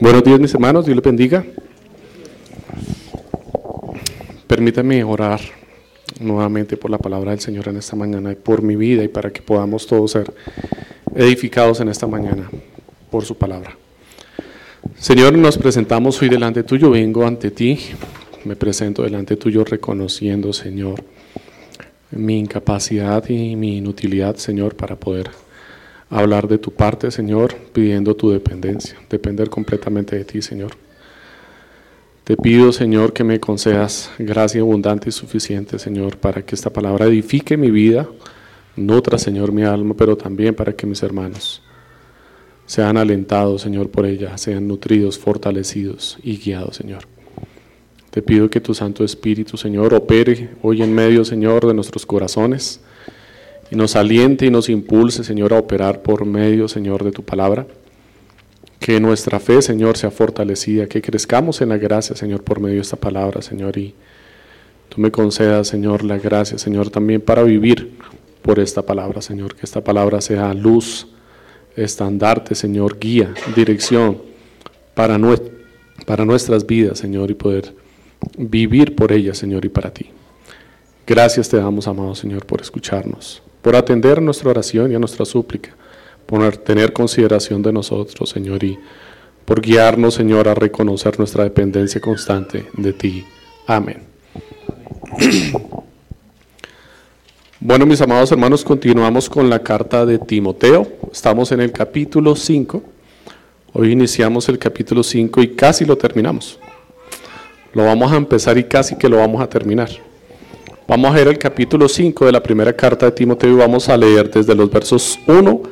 Buenos días mis hermanos, Dios les bendiga. Permítame orar nuevamente por la palabra del Señor en esta mañana y por mi vida y para que podamos todos ser edificados en esta mañana por su palabra. Señor, nos presentamos hoy delante tuyo, vengo ante ti, me presento delante tuyo reconociendo, Señor, mi incapacidad y mi inutilidad, Señor, para poder hablar de tu parte, Señor, pidiendo tu dependencia, depender completamente de ti, Señor. Te pido, Señor, que me concedas gracia abundante y suficiente, Señor, para que esta palabra edifique mi vida, nutra, Señor, mi alma, pero también para que mis hermanos sean alentados, Señor, por ella, sean nutridos, fortalecidos y guiados, Señor. Te pido que tu Santo Espíritu, Señor, opere hoy en medio, Señor, de nuestros corazones y nos aliente y nos impulse, Señor, a operar por medio, Señor, de tu palabra. Que nuestra fe, Señor, sea fortalecida, que crezcamos en la gracia, Señor, por medio de esta palabra, Señor, y tú me concedas, Señor, la gracia, Señor, también para vivir por esta palabra, Señor, que esta palabra sea luz, estandarte, Señor, guía, dirección para, para nuestras vidas, Señor, y poder vivir por ella, Señor, y para ti. Gracias te damos, amado Señor, por escucharnos por atender nuestra oración y a nuestra súplica, por tener consideración de nosotros, Señor, y por guiarnos, Señor, a reconocer nuestra dependencia constante de ti. Amén. Bueno, mis amados hermanos, continuamos con la carta de Timoteo. Estamos en el capítulo 5. Hoy iniciamos el capítulo 5 y casi lo terminamos. Lo vamos a empezar y casi que lo vamos a terminar. Vamos a ver el capítulo 5 de la primera carta de Timoteo y vamos a leer desde los versos 1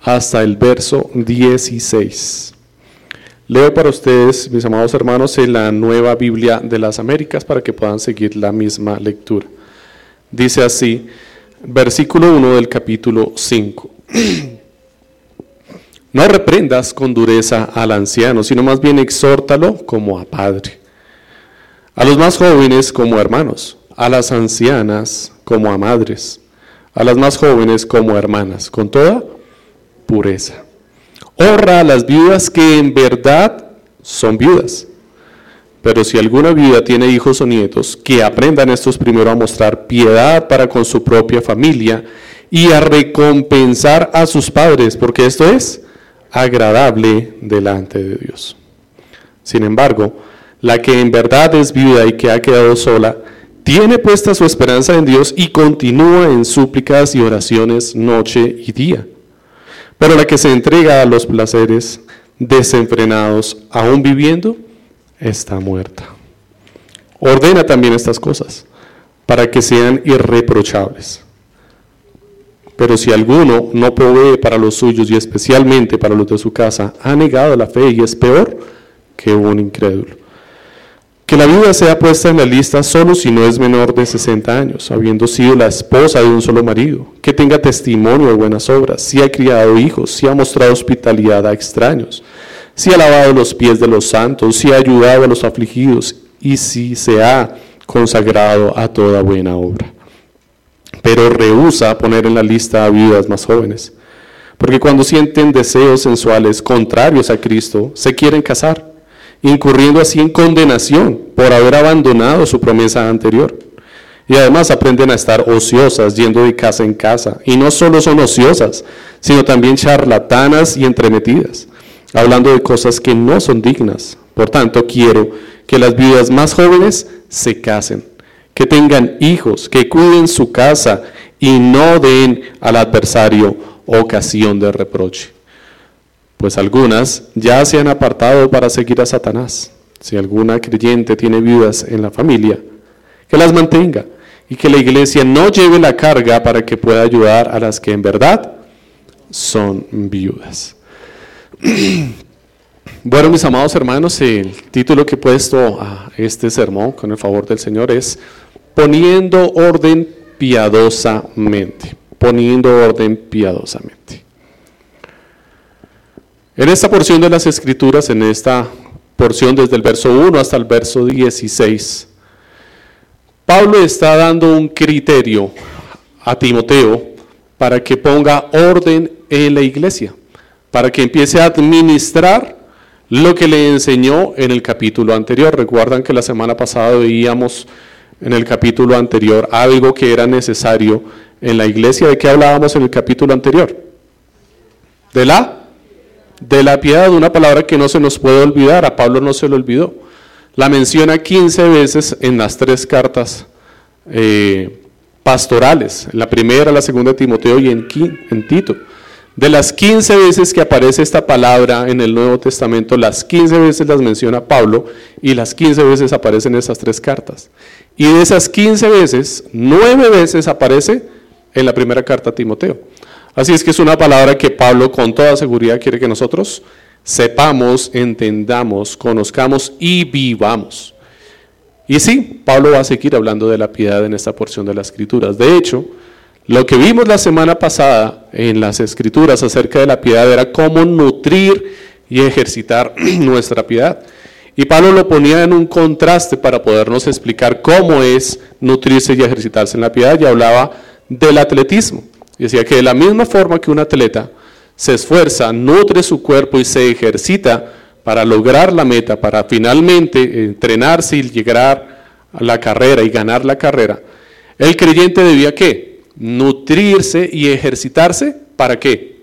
hasta el verso 16. Leo para ustedes, mis amados hermanos, en la nueva Biblia de las Américas para que puedan seguir la misma lectura. Dice así, versículo 1 del capítulo 5. No reprendas con dureza al anciano, sino más bien exhórtalo como a padre. A los más jóvenes como hermanos a las ancianas como a madres, a las más jóvenes como hermanas, con toda pureza. Honra a las viudas que en verdad son viudas. Pero si alguna viuda tiene hijos o nietos, que aprendan estos primero a mostrar piedad para con su propia familia y a recompensar a sus padres, porque esto es agradable delante de Dios. Sin embargo, la que en verdad es viuda y que ha quedado sola, tiene puesta su esperanza en Dios y continúa en súplicas y oraciones noche y día. Pero la que se entrega a los placeres desenfrenados, aún viviendo, está muerta. Ordena también estas cosas para que sean irreprochables. Pero si alguno no provee para los suyos y especialmente para los de su casa, ha negado la fe y es peor que un incrédulo. Que la viuda sea puesta en la lista solo si no es menor de 60 años, habiendo sido la esposa de un solo marido, que tenga testimonio de buenas obras, si ha criado hijos, si ha mostrado hospitalidad a extraños, si ha lavado los pies de los santos, si ha ayudado a los afligidos y si se ha consagrado a toda buena obra. Pero rehúsa poner en la lista a viudas más jóvenes, porque cuando sienten deseos sensuales contrarios a Cristo, se quieren casar incurriendo así en condenación por haber abandonado su promesa anterior. Y además aprenden a estar ociosas, yendo de casa en casa. Y no solo son ociosas, sino también charlatanas y entremetidas, hablando de cosas que no son dignas. Por tanto, quiero que las viudas más jóvenes se casen, que tengan hijos, que cuiden su casa y no den al adversario ocasión de reproche pues algunas ya se han apartado para seguir a Satanás. Si alguna creyente tiene viudas en la familia, que las mantenga y que la iglesia no lleve la carga para que pueda ayudar a las que en verdad son viudas. Bueno, mis amados hermanos, el título que he puesto a este sermón, con el favor del Señor, es Poniendo orden piadosamente. Poniendo orden piadosamente. En esta porción de las Escrituras, en esta porción desde el verso 1 hasta el verso 16, Pablo está dando un criterio a Timoteo para que ponga orden en la iglesia, para que empiece a administrar lo que le enseñó en el capítulo anterior. Recuerdan que la semana pasada veíamos en el capítulo anterior algo que era necesario en la iglesia. ¿De qué hablábamos en el capítulo anterior? De la de la piedad, una palabra que no se nos puede olvidar, a Pablo no se lo olvidó. La menciona 15 veces en las tres cartas eh, pastorales, en la primera, la segunda de Timoteo y en, en Tito. De las 15 veces que aparece esta palabra en el Nuevo Testamento, las 15 veces las menciona Pablo y las 15 veces aparecen esas tres cartas. Y de esas 15 veces, 9 veces aparece en la primera carta a Timoteo. Así es que es una palabra que Pablo con toda seguridad quiere que nosotros sepamos, entendamos, conozcamos y vivamos. Y sí, Pablo va a seguir hablando de la piedad en esta porción de las escrituras. De hecho, lo que vimos la semana pasada en las escrituras acerca de la piedad era cómo nutrir y ejercitar nuestra piedad. Y Pablo lo ponía en un contraste para podernos explicar cómo es nutrirse y ejercitarse en la piedad y hablaba del atletismo. Decía que de la misma forma que un atleta se esfuerza, nutre su cuerpo y se ejercita para lograr la meta, para finalmente entrenarse y llegar a la carrera y ganar la carrera, el creyente debía qué? Nutrirse y ejercitarse para qué?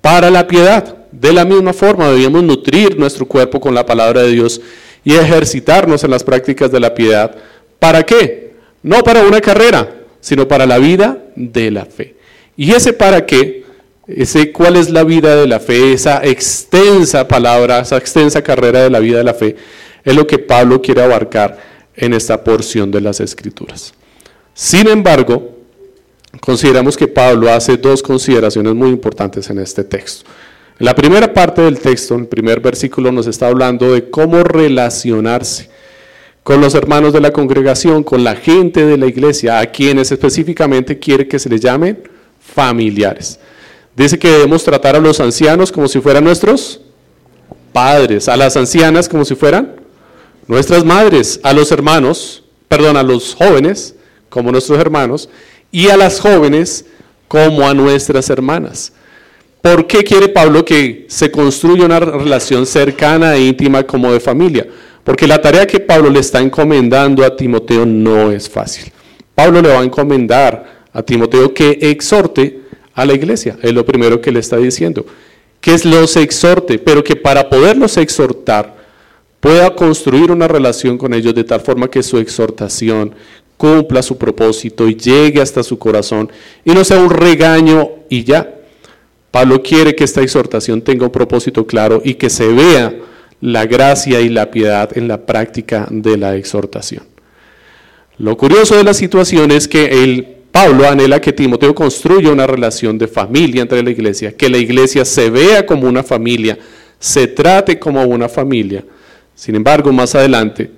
Para la piedad. De la misma forma debíamos nutrir nuestro cuerpo con la palabra de Dios y ejercitarnos en las prácticas de la piedad. ¿Para qué? No para una carrera, sino para la vida de la fe. Y ese para qué, ese cuál es la vida de la fe, esa extensa palabra, esa extensa carrera de la vida de la fe, es lo que Pablo quiere abarcar en esta porción de las Escrituras. Sin embargo, consideramos que Pablo hace dos consideraciones muy importantes en este texto. En la primera parte del texto, en el primer versículo, nos está hablando de cómo relacionarse con los hermanos de la congregación, con la gente de la iglesia, a quienes específicamente quiere que se les llamen familiares. Dice que debemos tratar a los ancianos como si fueran nuestros padres, a las ancianas como si fueran nuestras madres, a los hermanos, perdón, a los jóvenes como nuestros hermanos y a las jóvenes como a nuestras hermanas. ¿Por qué quiere Pablo que se construya una relación cercana e íntima como de familia? Porque la tarea que Pablo le está encomendando a Timoteo no es fácil. Pablo le va a encomendar a Timoteo que exhorte a la iglesia. Es lo primero que le está diciendo. Que los exhorte, pero que para poderlos exhortar pueda construir una relación con ellos de tal forma que su exhortación cumpla su propósito y llegue hasta su corazón y no sea un regaño y ya. Pablo quiere que esta exhortación tenga un propósito claro y que se vea la gracia y la piedad en la práctica de la exhortación. Lo curioso de la situación es que el Pablo anhela que Timoteo construya una relación de familia entre la iglesia, que la iglesia se vea como una familia, se trate como una familia. Sin embargo, más adelante,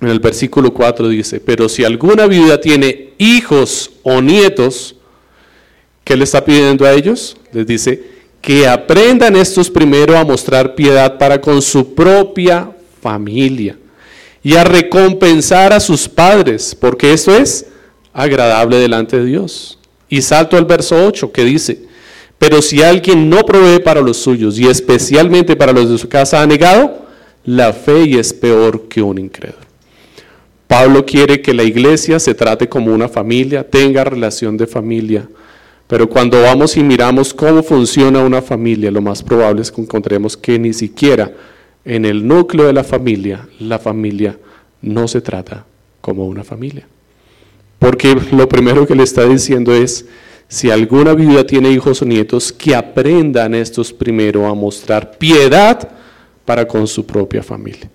en el versículo 4 dice, pero si alguna viuda tiene hijos o nietos, ¿qué le está pidiendo a ellos? Les dice, que aprendan estos primero a mostrar piedad para con su propia familia y a recompensar a sus padres, porque eso es agradable delante de Dios. Y salto al verso 8 que dice, pero si alguien no provee para los suyos y especialmente para los de su casa ha negado, la fe y es peor que un incrédulo. Pablo quiere que la iglesia se trate como una familia, tenga relación de familia, pero cuando vamos y miramos cómo funciona una familia, lo más probable es que encontremos que ni siquiera en el núcleo de la familia, la familia no se trata como una familia. Porque lo primero que le está diciendo es, si alguna viuda tiene hijos o nietos, que aprendan estos primero a mostrar piedad para con su propia familia.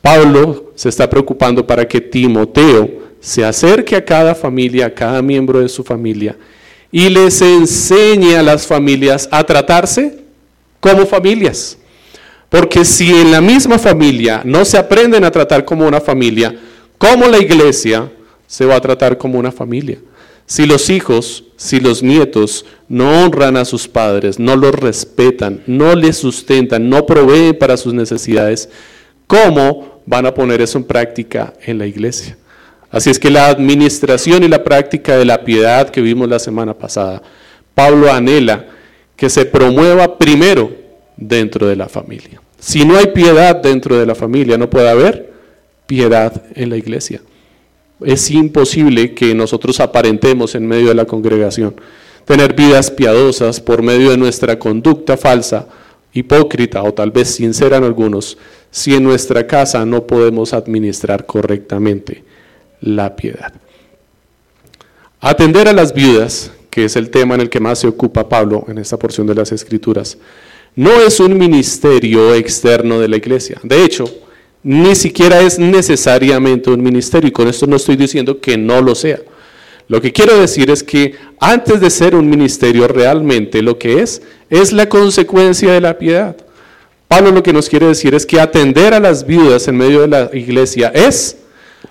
Pablo se está preocupando para que Timoteo se acerque a cada familia, a cada miembro de su familia, y les enseñe a las familias a tratarse como familias. Porque si en la misma familia no se aprenden a tratar como una familia, como la iglesia, se va a tratar como una familia. Si los hijos, si los nietos no honran a sus padres, no los respetan, no les sustentan, no proveen para sus necesidades, ¿cómo van a poner eso en práctica en la iglesia? Así es que la administración y la práctica de la piedad que vimos la semana pasada, Pablo anhela que se promueva primero dentro de la familia. Si no hay piedad dentro de la familia, no puede haber piedad en la iglesia. Es imposible que nosotros aparentemos en medio de la congregación tener vidas piadosas por medio de nuestra conducta falsa, hipócrita o tal vez sincera en algunos, si en nuestra casa no podemos administrar correctamente la piedad. Atender a las viudas, que es el tema en el que más se ocupa Pablo en esta porción de las Escrituras, no es un ministerio externo de la iglesia. De hecho, ni siquiera es necesariamente un ministerio, y con esto no estoy diciendo que no lo sea. Lo que quiero decir es que antes de ser un ministerio realmente lo que es, es la consecuencia de la piedad. Pablo lo que nos quiere decir es que atender a las viudas en medio de la iglesia es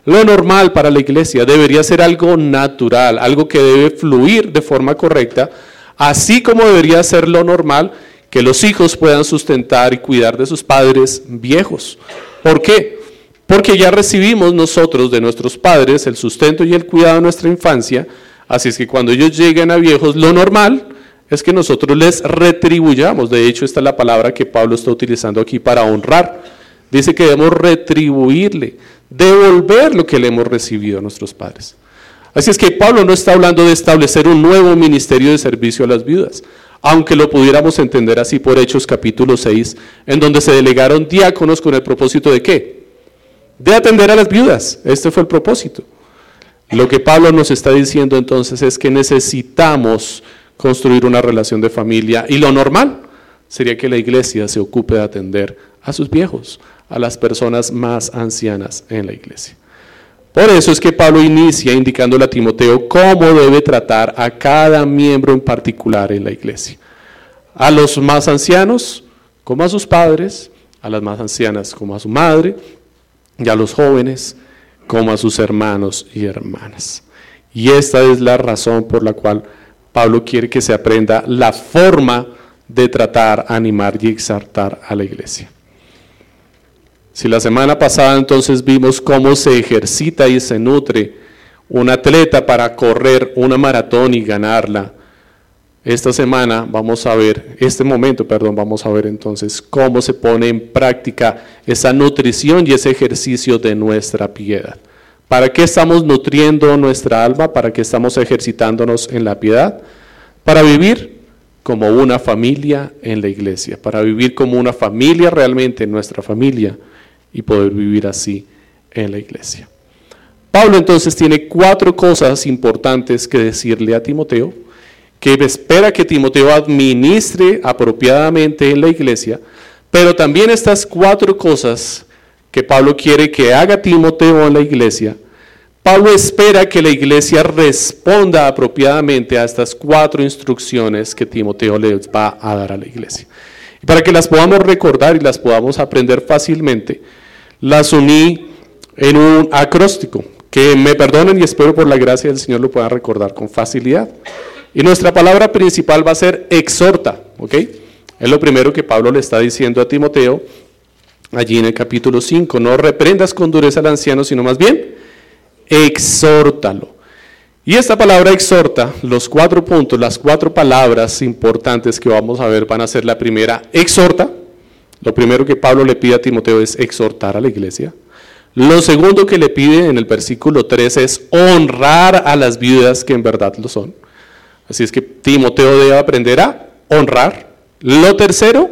lo normal para la iglesia, debería ser algo natural, algo que debe fluir de forma correcta, así como debería ser lo normal que los hijos puedan sustentar y cuidar de sus padres viejos. ¿Por qué? Porque ya recibimos nosotros de nuestros padres el sustento y el cuidado de nuestra infancia, así es que cuando ellos lleguen a viejos, lo normal es que nosotros les retribuyamos. De hecho, esta es la palabra que Pablo está utilizando aquí para honrar. Dice que debemos retribuirle, devolver lo que le hemos recibido a nuestros padres. Así es que Pablo no está hablando de establecer un nuevo ministerio de servicio a las viudas aunque lo pudiéramos entender así por Hechos capítulo 6, en donde se delegaron diáconos con el propósito de qué? De atender a las viudas. Este fue el propósito. Lo que Pablo nos está diciendo entonces es que necesitamos construir una relación de familia y lo normal sería que la iglesia se ocupe de atender a sus viejos, a las personas más ancianas en la iglesia. Por eso es que Pablo inicia indicándole a Timoteo cómo debe tratar a cada miembro en particular en la iglesia. A los más ancianos como a sus padres, a las más ancianas como a su madre, y a los jóvenes como a sus hermanos y hermanas. Y esta es la razón por la cual Pablo quiere que se aprenda la forma de tratar, animar y exaltar a la iglesia. Si la semana pasada entonces vimos cómo se ejercita y se nutre un atleta para correr una maratón y ganarla, esta semana vamos a ver, este momento, perdón, vamos a ver entonces cómo se pone en práctica esa nutrición y ese ejercicio de nuestra piedad. ¿Para qué estamos nutriendo nuestra alma? ¿Para qué estamos ejercitándonos en la piedad? Para vivir como una familia en la iglesia, para vivir como una familia realmente en nuestra familia y poder vivir así en la iglesia. Pablo entonces tiene cuatro cosas importantes que decirle a Timoteo, que espera que Timoteo administre apropiadamente en la iglesia, pero también estas cuatro cosas que Pablo quiere que haga Timoteo en la iglesia, Pablo espera que la iglesia responda apropiadamente a estas cuatro instrucciones que Timoteo les va a dar a la iglesia. Y para que las podamos recordar y las podamos aprender fácilmente, las uní en un acróstico, que me perdonen y espero por la gracia del Señor lo puedan recordar con facilidad. Y nuestra palabra principal va a ser exhorta, ¿ok? Es lo primero que Pablo le está diciendo a Timoteo allí en el capítulo 5. No reprendas con dureza al anciano, sino más bien exhórtalo. Y esta palabra exhorta, los cuatro puntos, las cuatro palabras importantes que vamos a ver van a ser la primera, exhorta, lo primero que Pablo le pide a Timoteo es exhortar a la iglesia. Lo segundo que le pide en el versículo 3 es honrar a las viudas que en verdad lo son. Así es que Timoteo debe aprender a honrar. Lo tercero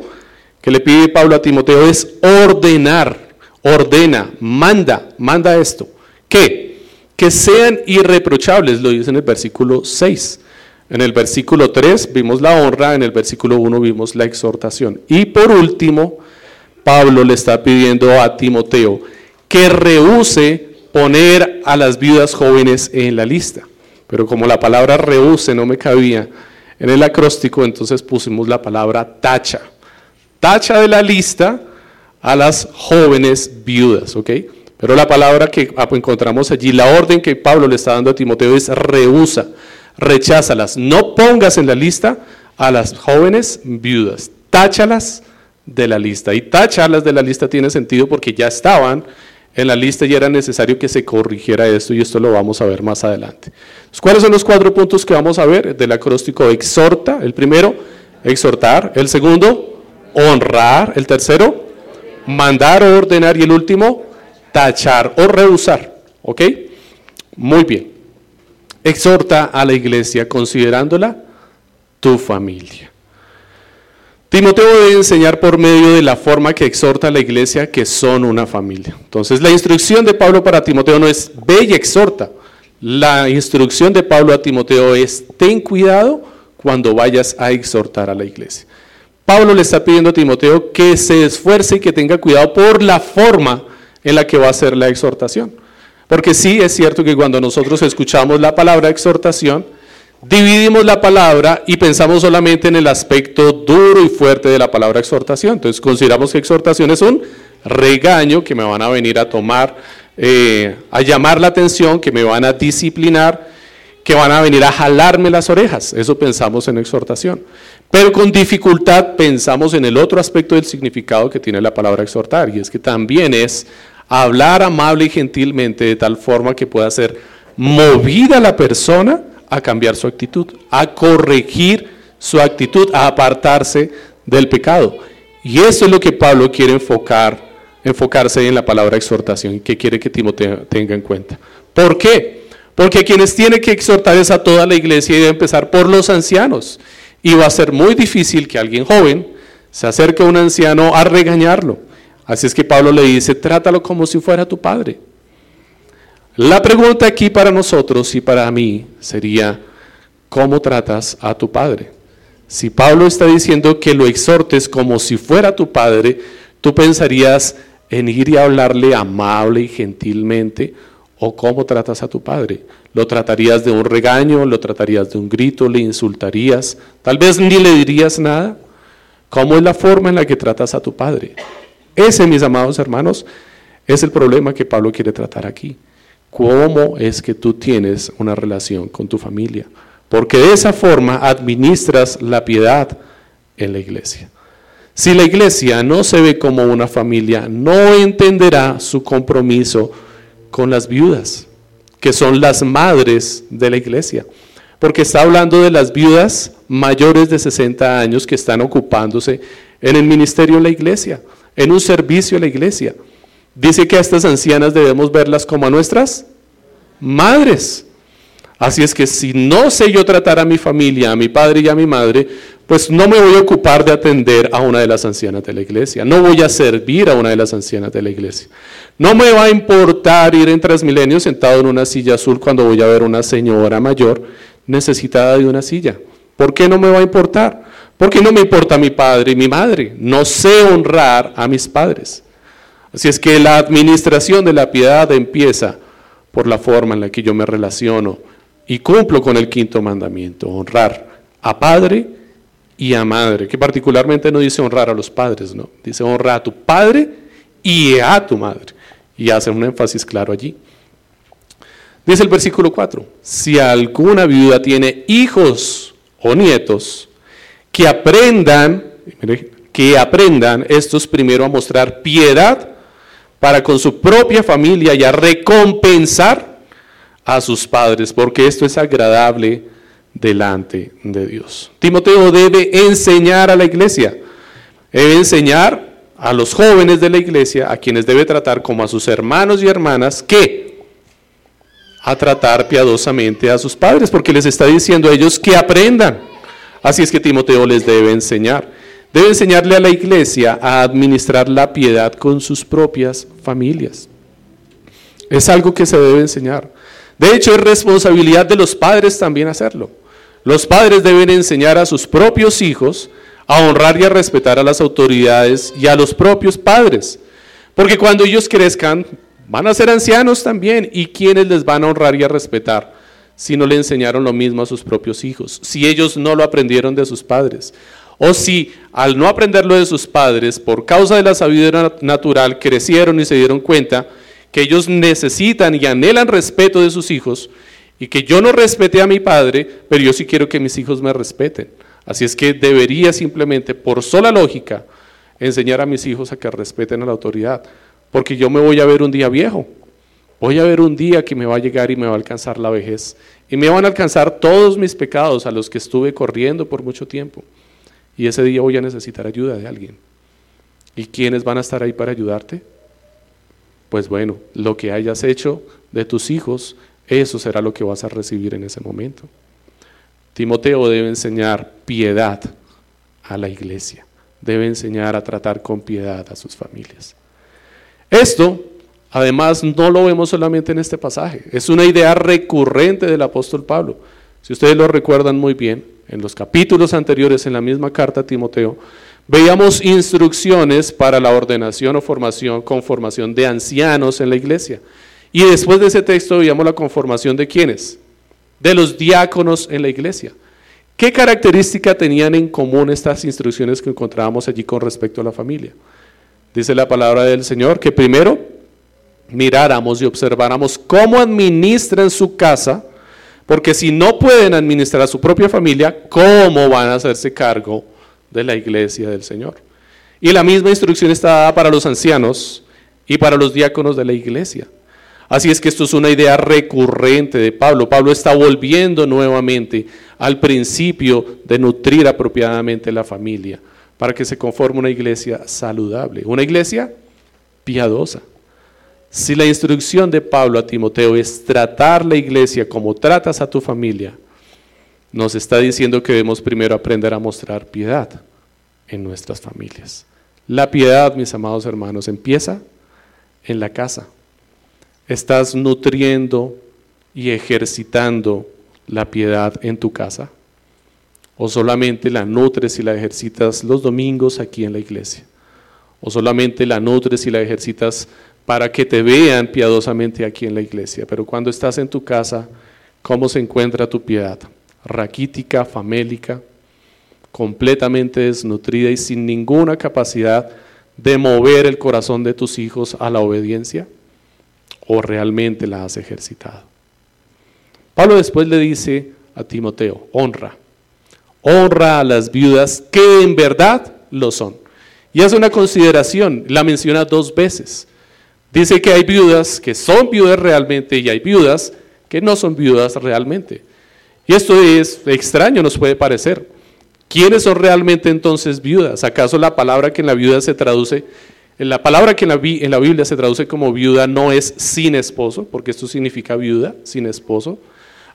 que le pide Pablo a Timoteo es ordenar, ordena, manda, manda esto. ¿Qué? Que sean irreprochables, lo dice en el versículo 6. En el versículo 3 vimos la honra, en el versículo 1 vimos la exhortación. Y por último, Pablo le está pidiendo a Timoteo que rehúse poner a las viudas jóvenes en la lista. Pero como la palabra rehúse no me cabía en el acróstico, entonces pusimos la palabra tacha. Tacha de la lista a las jóvenes viudas, ¿ok? Pero la palabra que encontramos allí, la orden que Pablo le está dando a Timoteo es rehúsa recházalas. No pongas en la lista a las jóvenes viudas, táchalas de la lista. Y tacharlas de la lista tiene sentido porque ya estaban en la lista y era necesario que se corrigiera esto y esto lo vamos a ver más adelante. ¿Cuáles son los cuatro puntos que vamos a ver del acróstico? Exhorta, el primero, exhortar, el segundo, honrar, el tercero, mandar o ordenar y el último, tachar o rehusar. ¿Ok? Muy bien. Exhorta a la iglesia considerándola tu familia. Timoteo debe enseñar por medio de la forma que exhorta a la iglesia que son una familia. Entonces la instrucción de Pablo para Timoteo no es ve y exhorta. La instrucción de Pablo a Timoteo es ten cuidado cuando vayas a exhortar a la iglesia. Pablo le está pidiendo a Timoteo que se esfuerce y que tenga cuidado por la forma en la que va a hacer la exhortación. Porque sí es cierto que cuando nosotros escuchamos la palabra exhortación, dividimos la palabra y pensamos solamente en el aspecto duro y fuerte de la palabra exhortación. Entonces consideramos que exhortación es un regaño que me van a venir a tomar, eh, a llamar la atención, que me van a disciplinar, que van a venir a jalarme las orejas. Eso pensamos en exhortación. Pero con dificultad pensamos en el otro aspecto del significado que tiene la palabra exhortar, y es que también es hablar amable y gentilmente de tal forma que pueda ser movida la persona a cambiar su actitud, a corregir su actitud, a apartarse del pecado. Y eso es lo que Pablo quiere enfocar, enfocarse en la palabra exhortación, que quiere que Timoteo tenga en cuenta. ¿Por qué? Porque quienes tiene que exhortar es a toda la iglesia y debe empezar por los ancianos. Y va a ser muy difícil que alguien joven se acerque a un anciano a regañarlo. Así es que Pablo le dice, trátalo como si fuera tu padre. La pregunta aquí para nosotros y para mí sería, ¿cómo tratas a tu padre? Si Pablo está diciendo que lo exhortes como si fuera tu padre, tú pensarías en ir y hablarle amable y gentilmente, o cómo tratas a tu padre. ¿Lo tratarías de un regaño? ¿Lo tratarías de un grito? ¿Le insultarías? Tal vez ni le dirías nada. ¿Cómo es la forma en la que tratas a tu padre? Ese, mis amados hermanos, es el problema que Pablo quiere tratar aquí cómo es que tú tienes una relación con tu familia. Porque de esa forma administras la piedad en la iglesia. Si la iglesia no se ve como una familia, no entenderá su compromiso con las viudas, que son las madres de la iglesia. Porque está hablando de las viudas mayores de 60 años que están ocupándose en el ministerio de la iglesia, en un servicio a la iglesia. Dice que a estas ancianas debemos verlas como a nuestras madres. Así es que si no sé yo tratar a mi familia, a mi padre y a mi madre, pues no me voy a ocupar de atender a una de las ancianas de la iglesia, no voy a servir a una de las ancianas de la iglesia. No me va a importar ir en Transmilenio sentado en una silla azul cuando voy a ver una señora mayor necesitada de una silla. ¿Por qué no me va a importar? Porque no me importa mi padre y mi madre. No sé honrar a mis padres. Así es que la administración de la piedad empieza por la forma en la que yo me relaciono y cumplo con el quinto mandamiento, honrar a padre y a madre, que particularmente no dice honrar a los padres, no, dice honrar a tu padre y a tu madre, y hace un énfasis claro allí. Dice el versículo 4, si alguna viuda tiene hijos o nietos, que aprendan, que aprendan estos primero a mostrar piedad para con su propia familia y a recompensar a sus padres, porque esto es agradable delante de Dios. Timoteo debe enseñar a la iglesia, debe enseñar a los jóvenes de la iglesia, a quienes debe tratar como a sus hermanos y hermanas, que a tratar piadosamente a sus padres, porque les está diciendo a ellos que aprendan. Así es que Timoteo les debe enseñar. Debe enseñarle a la iglesia a administrar la piedad con sus propias familias. Es algo que se debe enseñar. De hecho, es responsabilidad de los padres también hacerlo. Los padres deben enseñar a sus propios hijos a honrar y a respetar a las autoridades y a los propios padres. Porque cuando ellos crezcan, van a ser ancianos también. ¿Y quiénes les van a honrar y a respetar? Si no le enseñaron lo mismo a sus propios hijos, si ellos no lo aprendieron de sus padres. O si al no aprenderlo de sus padres, por causa de la sabiduría natural, crecieron y se dieron cuenta que ellos necesitan y anhelan respeto de sus hijos y que yo no respete a mi padre, pero yo sí quiero que mis hijos me respeten. Así es que debería simplemente, por sola lógica, enseñar a mis hijos a que respeten a la autoridad, porque yo me voy a ver un día viejo, voy a ver un día que me va a llegar y me va a alcanzar la vejez, y me van a alcanzar todos mis pecados a los que estuve corriendo por mucho tiempo y ese día voy a necesitar ayuda de alguien. ¿Y quiénes van a estar ahí para ayudarte? Pues bueno, lo que hayas hecho de tus hijos, eso será lo que vas a recibir en ese momento. Timoteo debe enseñar piedad a la iglesia, debe enseñar a tratar con piedad a sus familias. Esto, además, no lo vemos solamente en este pasaje, es una idea recurrente del apóstol Pablo. Si ustedes lo recuerdan muy bien, en los capítulos anteriores en la misma carta a Timoteo, veíamos instrucciones para la ordenación o formación, conformación de ancianos en la iglesia. Y después de ese texto veíamos la conformación de quiénes? De los diáconos en la iglesia. ¿Qué característica tenían en común estas instrucciones que encontrábamos allí con respecto a la familia? Dice la palabra del Señor que primero miráramos y observáramos cómo administran su casa porque si no pueden administrar a su propia familia, ¿cómo van a hacerse cargo de la iglesia del Señor? Y la misma instrucción está dada para los ancianos y para los diáconos de la iglesia. Así es que esto es una idea recurrente de Pablo. Pablo está volviendo nuevamente al principio de nutrir apropiadamente la familia para que se conforme una iglesia saludable, una iglesia piadosa. Si la instrucción de Pablo a Timoteo es tratar la iglesia como tratas a tu familia, nos está diciendo que debemos primero aprender a mostrar piedad en nuestras familias. La piedad, mis amados hermanos, empieza en la casa. ¿Estás nutriendo y ejercitando la piedad en tu casa? ¿O solamente la nutres y la ejercitas los domingos aquí en la iglesia? ¿O solamente la nutres y la ejercitas para que te vean piadosamente aquí en la iglesia. Pero cuando estás en tu casa, ¿cómo se encuentra tu piedad? Raquítica, famélica, completamente desnutrida y sin ninguna capacidad de mover el corazón de tus hijos a la obediencia? ¿O realmente la has ejercitado? Pablo después le dice a Timoteo, honra, honra a las viudas que en verdad lo son. Y hace una consideración, la menciona dos veces. Dice que hay viudas que son viudas realmente y hay viudas que no son viudas realmente. Y esto es extraño, nos puede parecer. ¿Quiénes son realmente entonces viudas? ¿Acaso la palabra que en la viuda se traduce, la palabra que en la, en la Biblia se traduce como viuda no es sin esposo, porque esto significa viuda, sin esposo?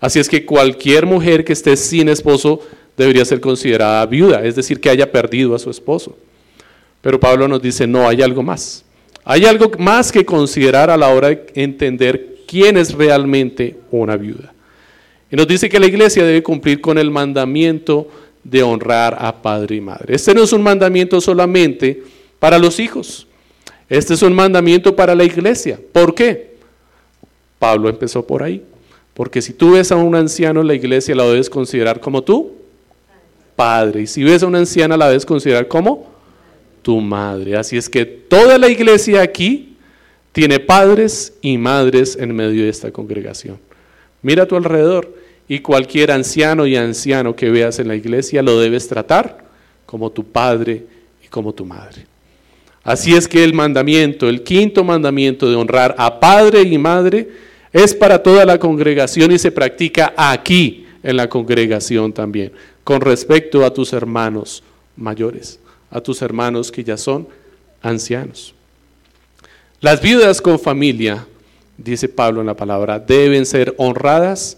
Así es que cualquier mujer que esté sin esposo debería ser considerada viuda, es decir, que haya perdido a su esposo. Pero Pablo nos dice, no, hay algo más. Hay algo más que considerar a la hora de entender quién es realmente una viuda. Y nos dice que la iglesia debe cumplir con el mandamiento de honrar a padre y madre. Este no es un mandamiento solamente para los hijos. Este es un mandamiento para la iglesia. ¿Por qué? Pablo empezó por ahí. Porque si tú ves a un anciano en la iglesia, la debes considerar como tú, padre. Y si ves a una anciana, la debes considerar como tu madre. Así es que toda la iglesia aquí tiene padres y madres en medio de esta congregación. Mira a tu alrededor y cualquier anciano y anciano que veas en la iglesia lo debes tratar como tu padre y como tu madre. Así es que el mandamiento, el quinto mandamiento de honrar a padre y madre es para toda la congregación y se practica aquí en la congregación también, con respecto a tus hermanos mayores a tus hermanos que ya son ancianos. Las viudas con familia, dice Pablo en la palabra, deben ser honradas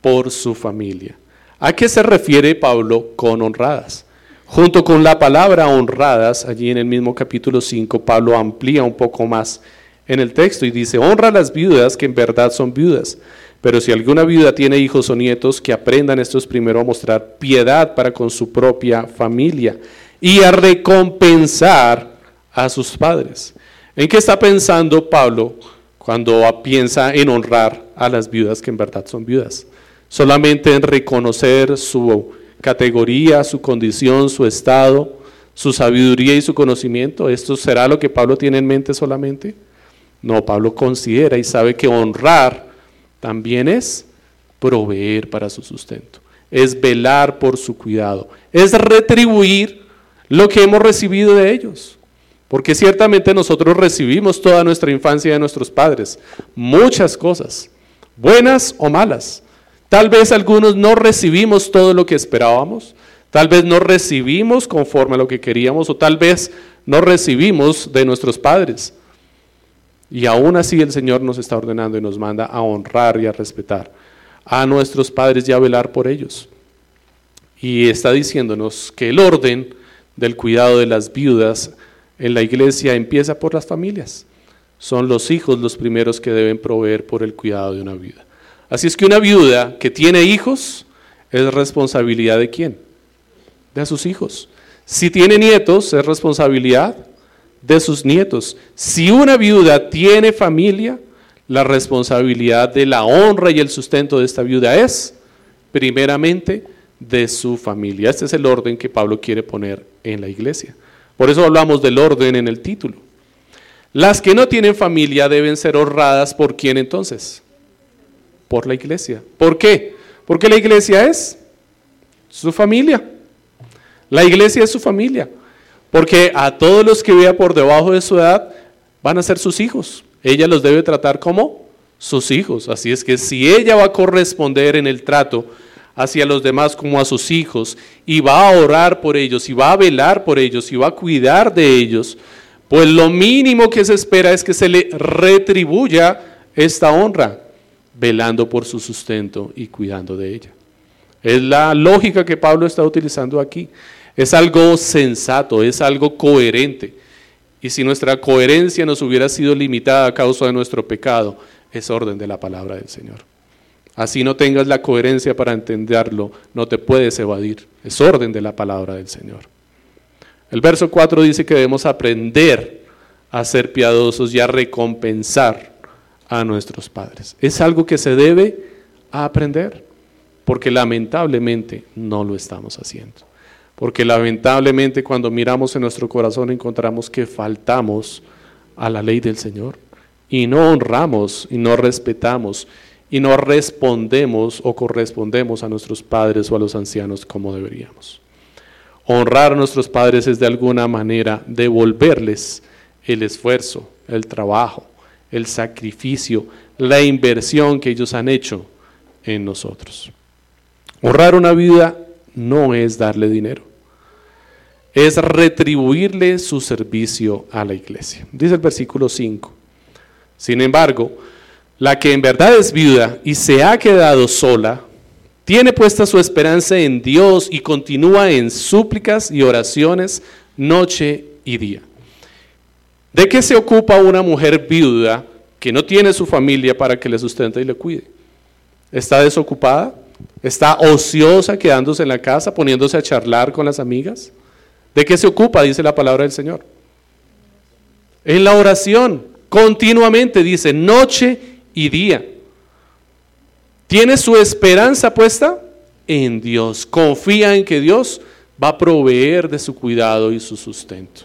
por su familia. ¿A qué se refiere Pablo con honradas? Junto con la palabra honradas, allí en el mismo capítulo 5, Pablo amplía un poco más en el texto y dice, honra a las viudas que en verdad son viudas. Pero si alguna viuda tiene hijos o nietos, que aprendan estos primero a mostrar piedad para con su propia familia y a recompensar a sus padres. ¿En qué está pensando Pablo cuando piensa en honrar a las viudas que en verdad son viudas? Solamente en reconocer su categoría, su condición, su estado, su sabiduría y su conocimiento. ¿Esto será lo que Pablo tiene en mente solamente? No, Pablo considera y sabe que honrar también es proveer para su sustento, es velar por su cuidado, es retribuir lo que hemos recibido de ellos. Porque ciertamente nosotros recibimos toda nuestra infancia de nuestros padres, muchas cosas, buenas o malas. Tal vez algunos no recibimos todo lo que esperábamos, tal vez no recibimos conforme a lo que queríamos o tal vez no recibimos de nuestros padres. Y aún así el Señor nos está ordenando y nos manda a honrar y a respetar a nuestros padres y a velar por ellos. Y está diciéndonos que el orden del cuidado de las viudas en la iglesia empieza por las familias. Son los hijos los primeros que deben proveer por el cuidado de una viuda. Así es que una viuda que tiene hijos es responsabilidad de quién? De sus hijos. Si tiene nietos, es responsabilidad de sus nietos. Si una viuda tiene familia, la responsabilidad de la honra y el sustento de esta viuda es, primeramente, de su familia. Este es el orden que Pablo quiere poner en la iglesia. Por eso hablamos del orden en el título. Las que no tienen familia deben ser honradas por quién entonces? Por la iglesia. ¿Por qué? Porque la iglesia es su familia. La iglesia es su familia. Porque a todos los que vea por debajo de su edad van a ser sus hijos. Ella los debe tratar como sus hijos. Así es que si ella va a corresponder en el trato hacia los demás como a sus hijos y va a orar por ellos y va a velar por ellos y va a cuidar de ellos, pues lo mínimo que se espera es que se le retribuya esta honra, velando por su sustento y cuidando de ella. Es la lógica que Pablo está utilizando aquí. Es algo sensato, es algo coherente. Y si nuestra coherencia nos hubiera sido limitada a causa de nuestro pecado, es orden de la palabra del Señor. Así no tengas la coherencia para entenderlo, no te puedes evadir. Es orden de la palabra del Señor. El verso 4 dice que debemos aprender a ser piadosos y a recompensar a nuestros padres. Es algo que se debe aprender, porque lamentablemente no lo estamos haciendo. Porque lamentablemente cuando miramos en nuestro corazón encontramos que faltamos a la ley del Señor y no honramos y no respetamos y no respondemos o correspondemos a nuestros padres o a los ancianos como deberíamos. Honrar a nuestros padres es de alguna manera devolverles el esfuerzo, el trabajo, el sacrificio, la inversión que ellos han hecho en nosotros. Honrar una vida no es darle dinero, es retribuirle su servicio a la iglesia. Dice el versículo 5. Sin embargo, la que en verdad es viuda y se ha quedado sola, tiene puesta su esperanza en Dios y continúa en súplicas y oraciones noche y día. ¿De qué se ocupa una mujer viuda que no tiene su familia para que le sustente y le cuide? ¿Está desocupada? ¿Está ociosa quedándose en la casa, poniéndose a charlar con las amigas? ¿De qué se ocupa? Dice la palabra del Señor. En la oración, continuamente dice, noche y día. Tiene su esperanza puesta en Dios. Confía en que Dios va a proveer de su cuidado y su sustento.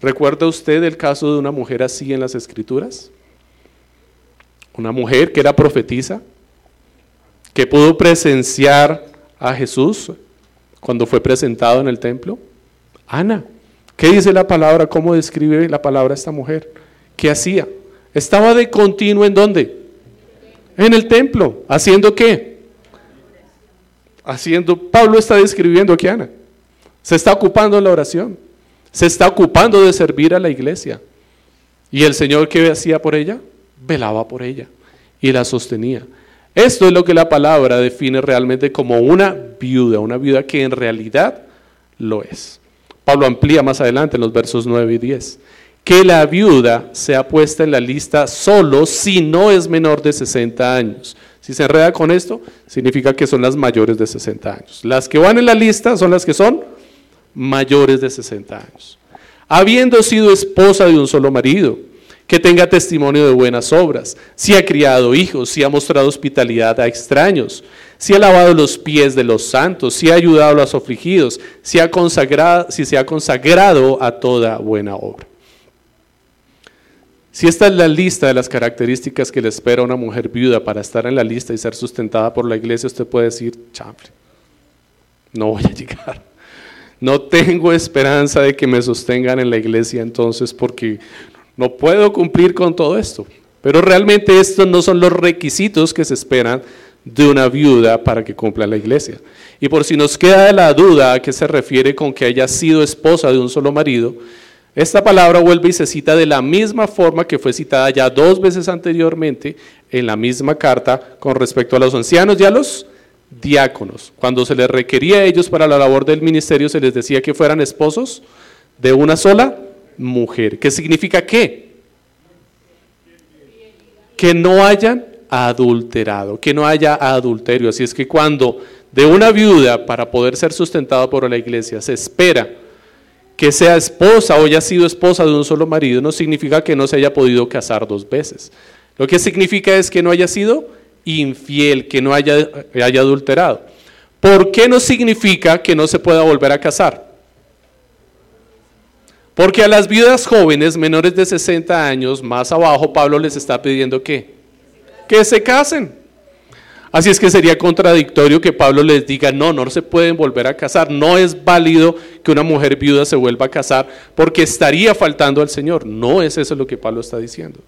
¿Recuerda usted el caso de una mujer así en las escrituras? Una mujer que era profetisa, que pudo presenciar a Jesús cuando fue presentado en el templo. Ana. ¿Qué dice la palabra? ¿Cómo describe la palabra esta mujer? ¿Qué hacía? Estaba de continuo en dónde? En el templo. ¿Haciendo qué? Haciendo, Pablo está describiendo aquí Ana. Se está ocupando de la oración. Se está ocupando de servir a la iglesia. ¿Y el Señor qué hacía por ella? Velaba por ella y la sostenía. Esto es lo que la palabra define realmente como una viuda, una viuda que en realidad lo es. Pablo amplía más adelante en los versos 9 y 10 que la viuda sea puesta en la lista solo si no es menor de 60 años. Si se enreda con esto, significa que son las mayores de 60 años. Las que van en la lista son las que son mayores de 60 años. Habiendo sido esposa de un solo marido, que tenga testimonio de buenas obras, si ha criado hijos, si ha mostrado hospitalidad a extraños, si ha lavado los pies de los santos, si ha ayudado a los afligidos, si, se ha consagrado a toda buena obra. Si esta es la lista de las características que le espera a una mujer viuda para estar en la lista y ser sustentada por la iglesia, usted puede decir, chambre, no voy a llegar. No tengo esperanza de que me sostengan en la iglesia entonces porque no puedo cumplir con todo esto. Pero realmente estos no son los requisitos que se esperan de una viuda para que cumpla la iglesia. Y por si nos queda la duda a qué se refiere con que haya sido esposa de un solo marido, Esta palabra vuelve y se cita de la misma forma que fue citada ya dos veces anteriormente en la misma carta con respecto a los ancianos y a los diáconos. Cuando se les requería a ellos para la labor del ministerio, se les decía que fueran esposos de una sola mujer. ¿Qué significa qué? Que no hayan adulterado, que no haya adulterio. Así es que cuando de una viuda para poder ser sustentada por la iglesia se espera que sea esposa o haya sido esposa de un solo marido, no significa que no se haya podido casar dos veces. Lo que significa es que no haya sido infiel, que no haya, haya adulterado. ¿Por qué no significa que no se pueda volver a casar? Porque a las viudas jóvenes menores de 60 años, más abajo, Pablo les está pidiendo que, que se casen. Así es que sería contradictorio que Pablo les diga, no, no se pueden volver a casar, no es válido que una mujer viuda se vuelva a casar porque estaría faltando al Señor. No es eso lo que Pablo está diciendo.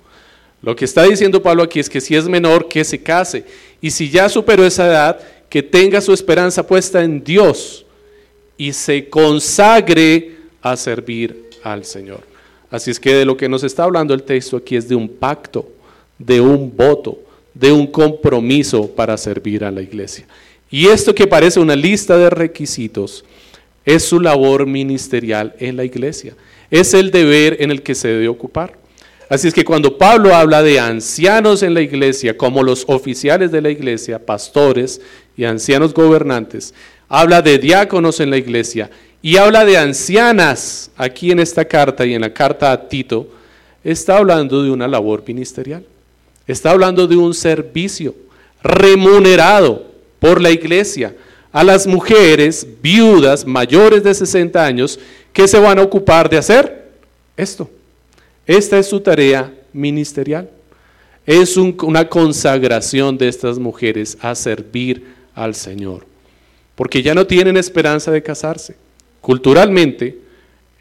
Lo que está diciendo Pablo aquí es que si es menor, que se case. Y si ya superó esa edad, que tenga su esperanza puesta en Dios y se consagre a servir al Señor. Así es que de lo que nos está hablando el texto aquí es de un pacto, de un voto, de un compromiso para servir a la iglesia. Y esto que parece una lista de requisitos es su labor ministerial en la iglesia. Es el deber en el que se debe ocupar. Así es que cuando Pablo habla de ancianos en la iglesia, como los oficiales de la iglesia, pastores y ancianos gobernantes, habla de diáconos en la iglesia y habla de ancianas aquí en esta carta y en la carta a Tito, está hablando de una labor ministerial. Está hablando de un servicio remunerado por la iglesia a las mujeres viudas mayores de 60 años que se van a ocupar de hacer esto. Esta es su tarea ministerial. Es una consagración de estas mujeres a servir al Señor, porque ya no tienen esperanza de casarse. Culturalmente,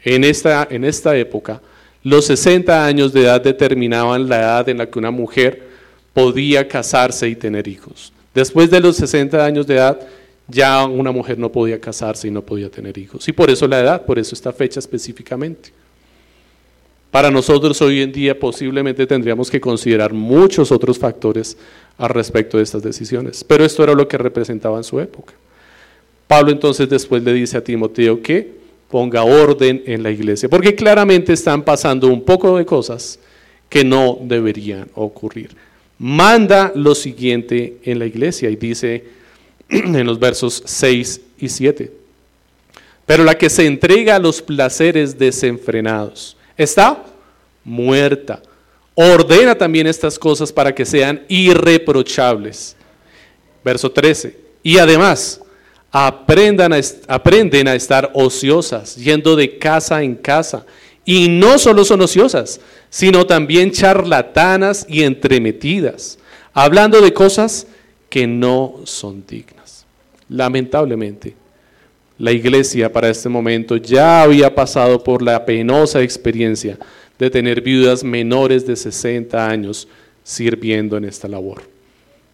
en esta, en esta época, los 60 años de edad determinaban la edad en la que una mujer podía casarse y tener hijos. Después de los 60 años de edad, ya una mujer no podía casarse y no podía tener hijos. Y por eso la edad, por eso esta fecha específicamente. Para nosotros hoy en día posiblemente tendríamos que considerar muchos otros factores al respecto de estas decisiones, pero esto era lo que representaba en su época. Pablo entonces después le dice a Timoteo que ponga orden en la iglesia, porque claramente están pasando un poco de cosas que no deberían ocurrir. Manda lo siguiente en la iglesia y dice en los versos 6 y 7, pero la que se entrega a los placeres desenfrenados, está muerta. Ordena también estas cosas para que sean irreprochables. Verso 13. Y además, aprendan a, aprenden a estar ociosas, yendo de casa en casa. Y no solo son ociosas, sino también charlatanas y entremetidas, hablando de cosas que no son dignas. Lamentablemente, la iglesia para este momento ya había pasado por la penosa experiencia de tener viudas menores de 60 años sirviendo en esta labor.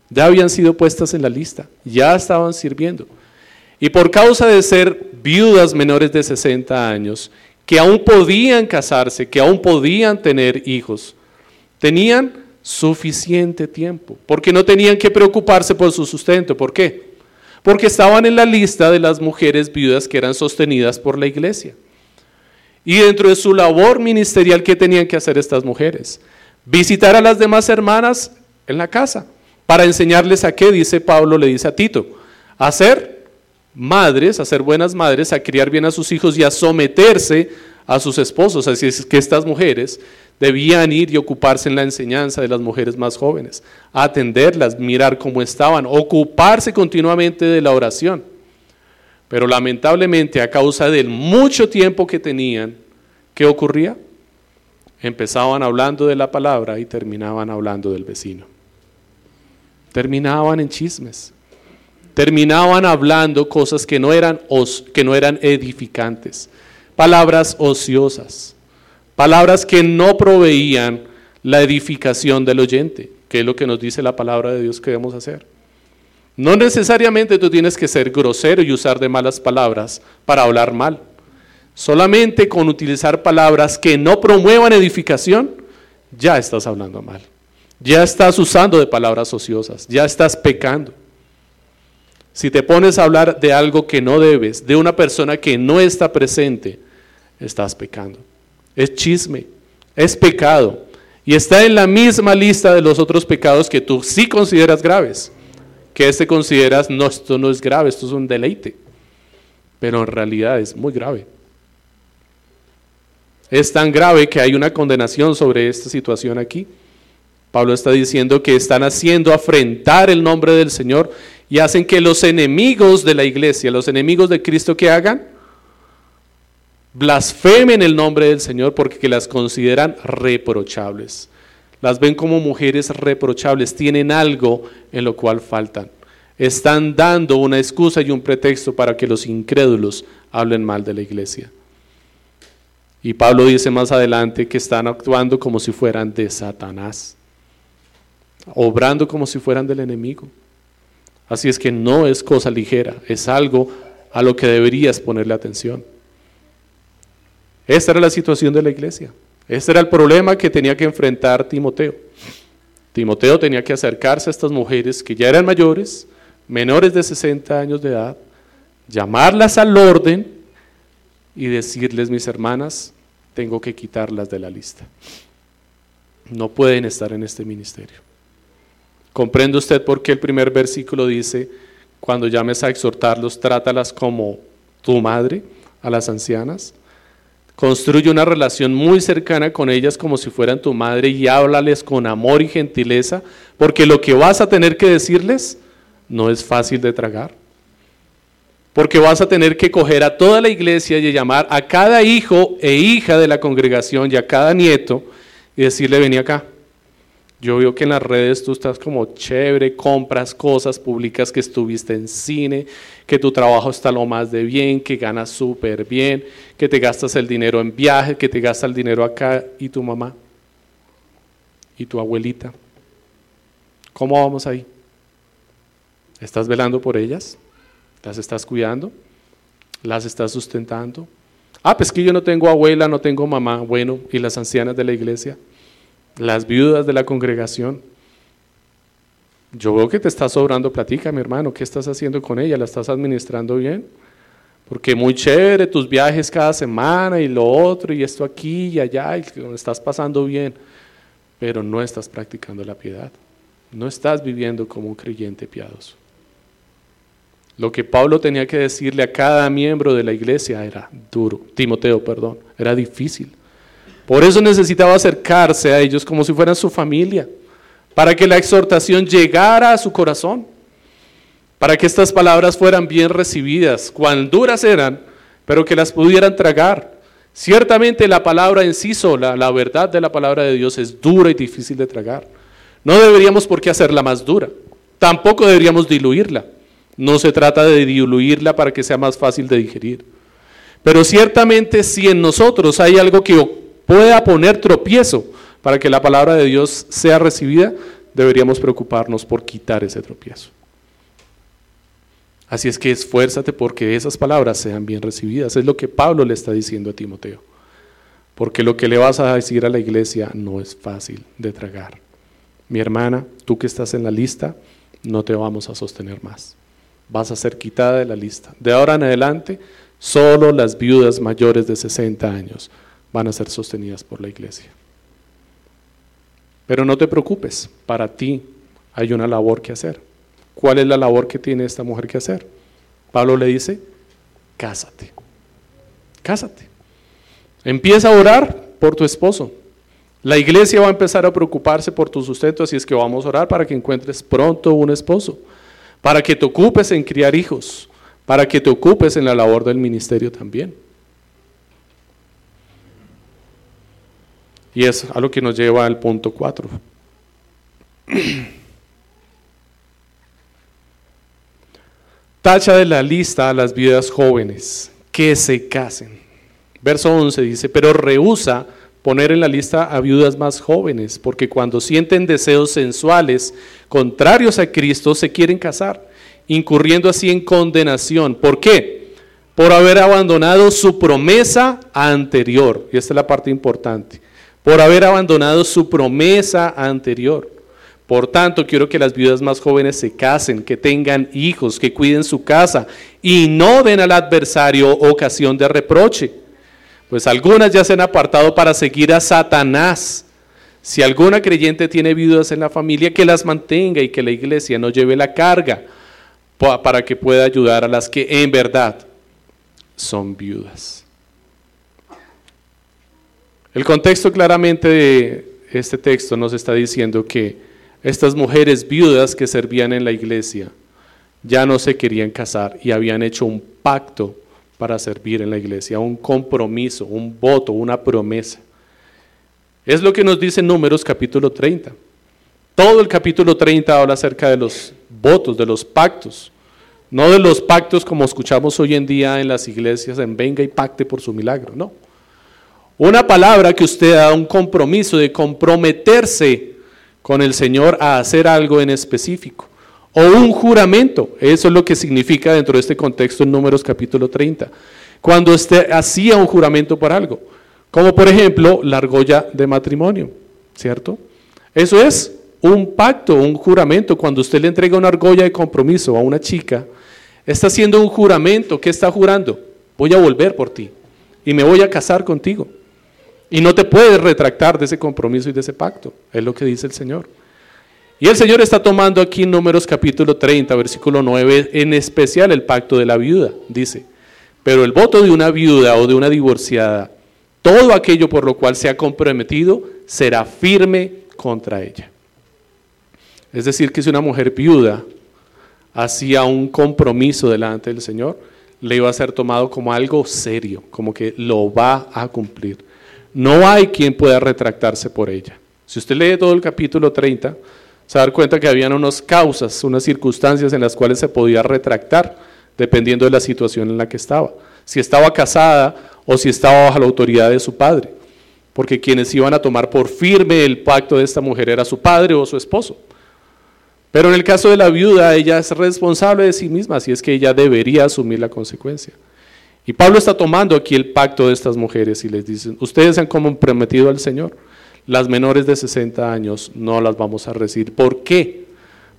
Ya habían sido puestas en la lista, ya estaban sirviendo. Y por causa de ser viudas menores de 60 años, que aún podían casarse, que aún podían tener hijos, tenían suficiente tiempo, porque no tenían que preocuparse por su sustento. ¿Por qué? porque estaban en la lista de las mujeres viudas que eran sostenidas por la iglesia. Y dentro de su labor ministerial, ¿qué tenían que hacer estas mujeres? Visitar a las demás hermanas en la casa, para enseñarles a qué, dice Pablo, le dice a Tito, a ser madres, a ser buenas madres, a criar bien a sus hijos y a someterse a sus esposos. Así es que estas mujeres debían ir y ocuparse en la enseñanza de las mujeres más jóvenes, atenderlas, mirar cómo estaban, ocuparse continuamente de la oración. Pero lamentablemente a causa del mucho tiempo que tenían, ¿qué ocurría? Empezaban hablando de la palabra y terminaban hablando del vecino. Terminaban en chismes. Terminaban hablando cosas que no eran, que no eran edificantes, palabras ociosas Palabras que no proveían la edificación del oyente, que es lo que nos dice la palabra de Dios que debemos hacer. No necesariamente tú tienes que ser grosero y usar de malas palabras para hablar mal. Solamente con utilizar palabras que no promuevan edificación, ya estás hablando mal. Ya estás usando de palabras ociosas, ya estás pecando. Si te pones a hablar de algo que no debes, de una persona que no está presente, estás pecando. Es chisme, es pecado. Y está en la misma lista de los otros pecados que tú sí consideras graves. Que este consideras, no, esto no es grave, esto es un deleite. Pero en realidad es muy grave. Es tan grave que hay una condenación sobre esta situación aquí. Pablo está diciendo que están haciendo afrentar el nombre del Señor y hacen que los enemigos de la iglesia, los enemigos de Cristo que hagan, blasfemen el nombre del Señor porque las consideran reprochables. Las ven como mujeres reprochables, tienen algo en lo cual faltan. Están dando una excusa y un pretexto para que los incrédulos hablen mal de la iglesia. Y Pablo dice más adelante que están actuando como si fueran de Satanás, obrando como si fueran del enemigo. Así es que no es cosa ligera, es algo a lo que deberías ponerle atención. Esta era la situación de la iglesia. Este era el problema que tenía que enfrentar Timoteo. Timoteo tenía que acercarse a estas mujeres que ya eran mayores, menores de 60 años de edad, llamarlas al orden y decirles, mis hermanas, tengo que quitarlas de la lista. No pueden estar en este ministerio. ¿Comprende usted por qué el primer versículo dice, cuando llames a exhortarlos, trátalas como tu madre a las ancianas? Construye una relación muy cercana con ellas como si fueran tu madre y háblales con amor y gentileza, porque lo que vas a tener que decirles no es fácil de tragar. Porque vas a tener que coger a toda la iglesia y llamar a cada hijo e hija de la congregación y a cada nieto y decirle, vení acá. Yo veo que en las redes tú estás como chévere, compras cosas, publicas que estuviste en cine, que tu trabajo está lo más de bien, que ganas súper bien, que te gastas el dinero en viajes, que te gastas el dinero acá y tu mamá y tu abuelita. ¿Cómo vamos ahí? ¿Estás velando por ellas? ¿Las estás cuidando? ¿Las estás sustentando? Ah, pues que yo no tengo abuela, no tengo mamá. Bueno, ¿y las ancianas de la iglesia? ¿Las viudas de la congregación? Yo veo que te está sobrando platica, mi hermano. ¿Qué estás haciendo con ella? ¿La estás administrando bien? Porque muy chévere tus viajes cada semana y lo otro y esto aquí y allá y lo estás pasando bien, pero no estás practicando la piedad. No estás viviendo como un creyente piadoso. Lo que Pablo tenía que decirle a cada miembro de la iglesia era duro, Timoteo, perdón, era difícil. Por eso necesitaba acercarse a ellos como si fueran su familia, para que la exhortación llegara a su corazón, para que estas palabras fueran bien recibidas, cuán duras eran, pero que las pudieran tragar. Ciertamente la palabra en sí sola, la verdad de la palabra de Dios es dura y difícil de tragar. No deberíamos por qué hacerla más dura, tampoco deberíamos diluirla. No se trata de diluirla para que sea más fácil de digerir. Pero ciertamente si en nosotros hay algo que pueda poner tropiezo para que la palabra de Dios sea recibida, deberíamos preocuparnos por quitar ese tropiezo. Así es que esfuérzate porque esas palabras sean bien recibidas. Es lo que Pablo le está diciendo a Timoteo. Porque lo que le vas a decir a la iglesia no es fácil de tragar. Mi hermana, tú que estás en la lista, no te vamos a sostener más vas a ser quitada de la lista. De ahora en adelante, solo las viudas mayores de 60 años van a ser sostenidas por la iglesia. Pero no te preocupes, para ti hay una labor que hacer. ¿Cuál es la labor que tiene esta mujer que hacer? Pablo le dice, cásate, cásate. Empieza a orar por tu esposo. La iglesia va a empezar a preocuparse por tu sustento, así es que vamos a orar para que encuentres pronto un esposo para que te ocupes en criar hijos, para que te ocupes en la labor del ministerio también. Y es a lo que nos lleva al punto 4. Tacha de la lista a las viudas jóvenes que se casen. Verso 11 dice, pero rehúsa poner en la lista a viudas más jóvenes, porque cuando sienten deseos sensuales contrarios a Cristo se quieren casar, incurriendo así en condenación. ¿Por qué? por haber abandonado su promesa anterior. Y esta es la parte importante. Por haber abandonado su promesa anterior. Por tanto, quiero que las viudas más jóvenes se casen, que tengan hijos, que cuiden su casa y no den al adversario ocasión de reproche. Pues algunas ya se han apartado para seguir a Satanás. Si alguna creyente tiene viudas en la familia, que las mantenga y que la iglesia no lleve la carga para que pueda ayudar a las que en verdad son viudas. El contexto claramente de este texto nos está diciendo que estas mujeres viudas que servían en la iglesia ya no se querían casar y habían hecho un pacto para servir en la iglesia, un compromiso, un voto, una promesa. Es lo que nos dice Números capítulo 30. Todo el capítulo 30 habla acerca de los votos, de los pactos. No de los pactos como escuchamos hoy en día en las iglesias, en venga y pacte por su milagro, no. Una palabra que usted da un compromiso de comprometerse con el Señor a hacer algo en específico. O un juramento, eso es lo que significa dentro de este contexto en Números capítulo 30. Cuando usted hacía un juramento por algo, como por ejemplo la argolla de matrimonio, ¿cierto? Eso es un pacto, un juramento. Cuando usted le entrega una argolla de compromiso a una chica, Está haciendo un juramento. ¿Qué está jurando? Voy a volver por ti y me voy a casar contigo. Y no te puedes retractar de ese compromiso y de ese pacto. Es lo que dice el Señor. Y el Señor está tomando aquí Números capítulo 30, versículo 9, en especial el pacto de la viuda. Dice, pero el voto de una viuda o de una divorciada, todo aquello por lo cual se ha comprometido, será firme contra ella. Es decir, que si una mujer viuda hacía un compromiso delante del Señor, le iba a ser tomado como algo serio, como que lo va a cumplir. No hay quien pueda retractarse por ella. Si usted lee todo el capítulo 30, se va a dar cuenta que habían unas causas, unas circunstancias en las cuales se podía retractar, dependiendo de la situación en la que estaba. Si estaba casada o si estaba bajo la autoridad de su padre. Porque quienes iban a tomar por firme el pacto de esta mujer era su padre o su esposo. Pero en el caso de la viuda, ella es responsable de sí misma, así es que ella debería asumir la consecuencia. Y Pablo está tomando aquí el pacto de estas mujeres y les dice, ustedes han comprometido al Señor, las menores de 60 años no las vamos a recibir. ¿Por qué?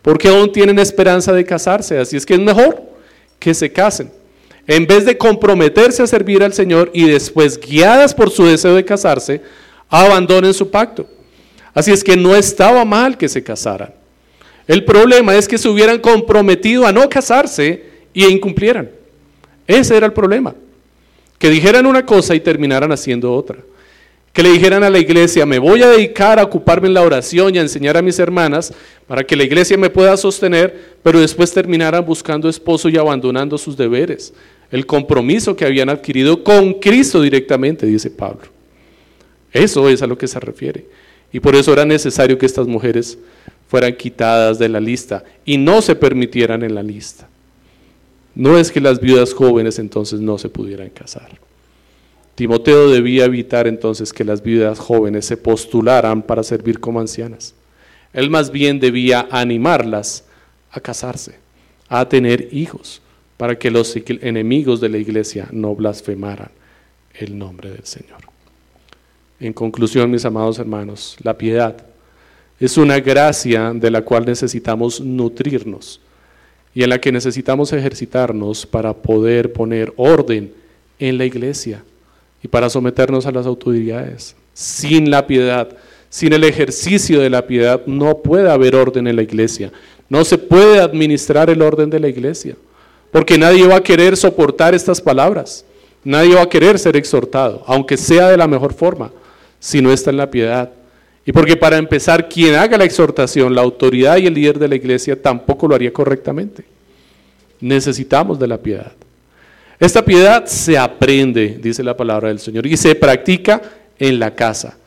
Porque aún tienen esperanza de casarse, así es que es mejor que se casen. En vez de comprometerse a servir al Señor y después, guiadas por su deseo de casarse, abandonen su pacto. Así es que no estaba mal que se casaran. El problema es que se hubieran comprometido a no casarse y incumplieran. Ese era el problema. Que dijeran una cosa y terminaran haciendo otra. Que le dijeran a la iglesia, me voy a dedicar a ocuparme en la oración y a enseñar a mis hermanas para que la iglesia me pueda sostener, pero después terminaran buscando esposo y abandonando sus deberes. El compromiso que habían adquirido con Cristo directamente, dice Pablo. Eso es a lo que se refiere. Y por eso era necesario que estas mujeres fueran quitadas de la lista y no se permitieran en la lista. No es que las viudas jóvenes entonces no se pudieran casar. Timoteo debía evitar entonces que las viudas jóvenes se postularan para servir como ancianas. Él más bien debía animarlas a casarse, a tener hijos, para que los enemigos de la iglesia no blasfemaran el nombre del Señor. En conclusión, mis amados hermanos, la piedad es una gracia de la cual necesitamos nutrirnos y en la que necesitamos ejercitarnos para poder poner orden en la iglesia y para someternos a las autoridades. Sin la piedad, sin el ejercicio de la piedad, no puede haber orden en la iglesia. No se puede administrar el orden de la iglesia, porque nadie va a querer soportar estas palabras. Nadie va a querer ser exhortado, aunque sea de la mejor forma, si no está en la piedad. Y porque para empezar, quien haga la exhortación, la autoridad y el líder de la iglesia, tampoco lo haría correctamente. Necesitamos de la piedad. Esta piedad se aprende, dice la palabra del Señor, y se practica en la casa.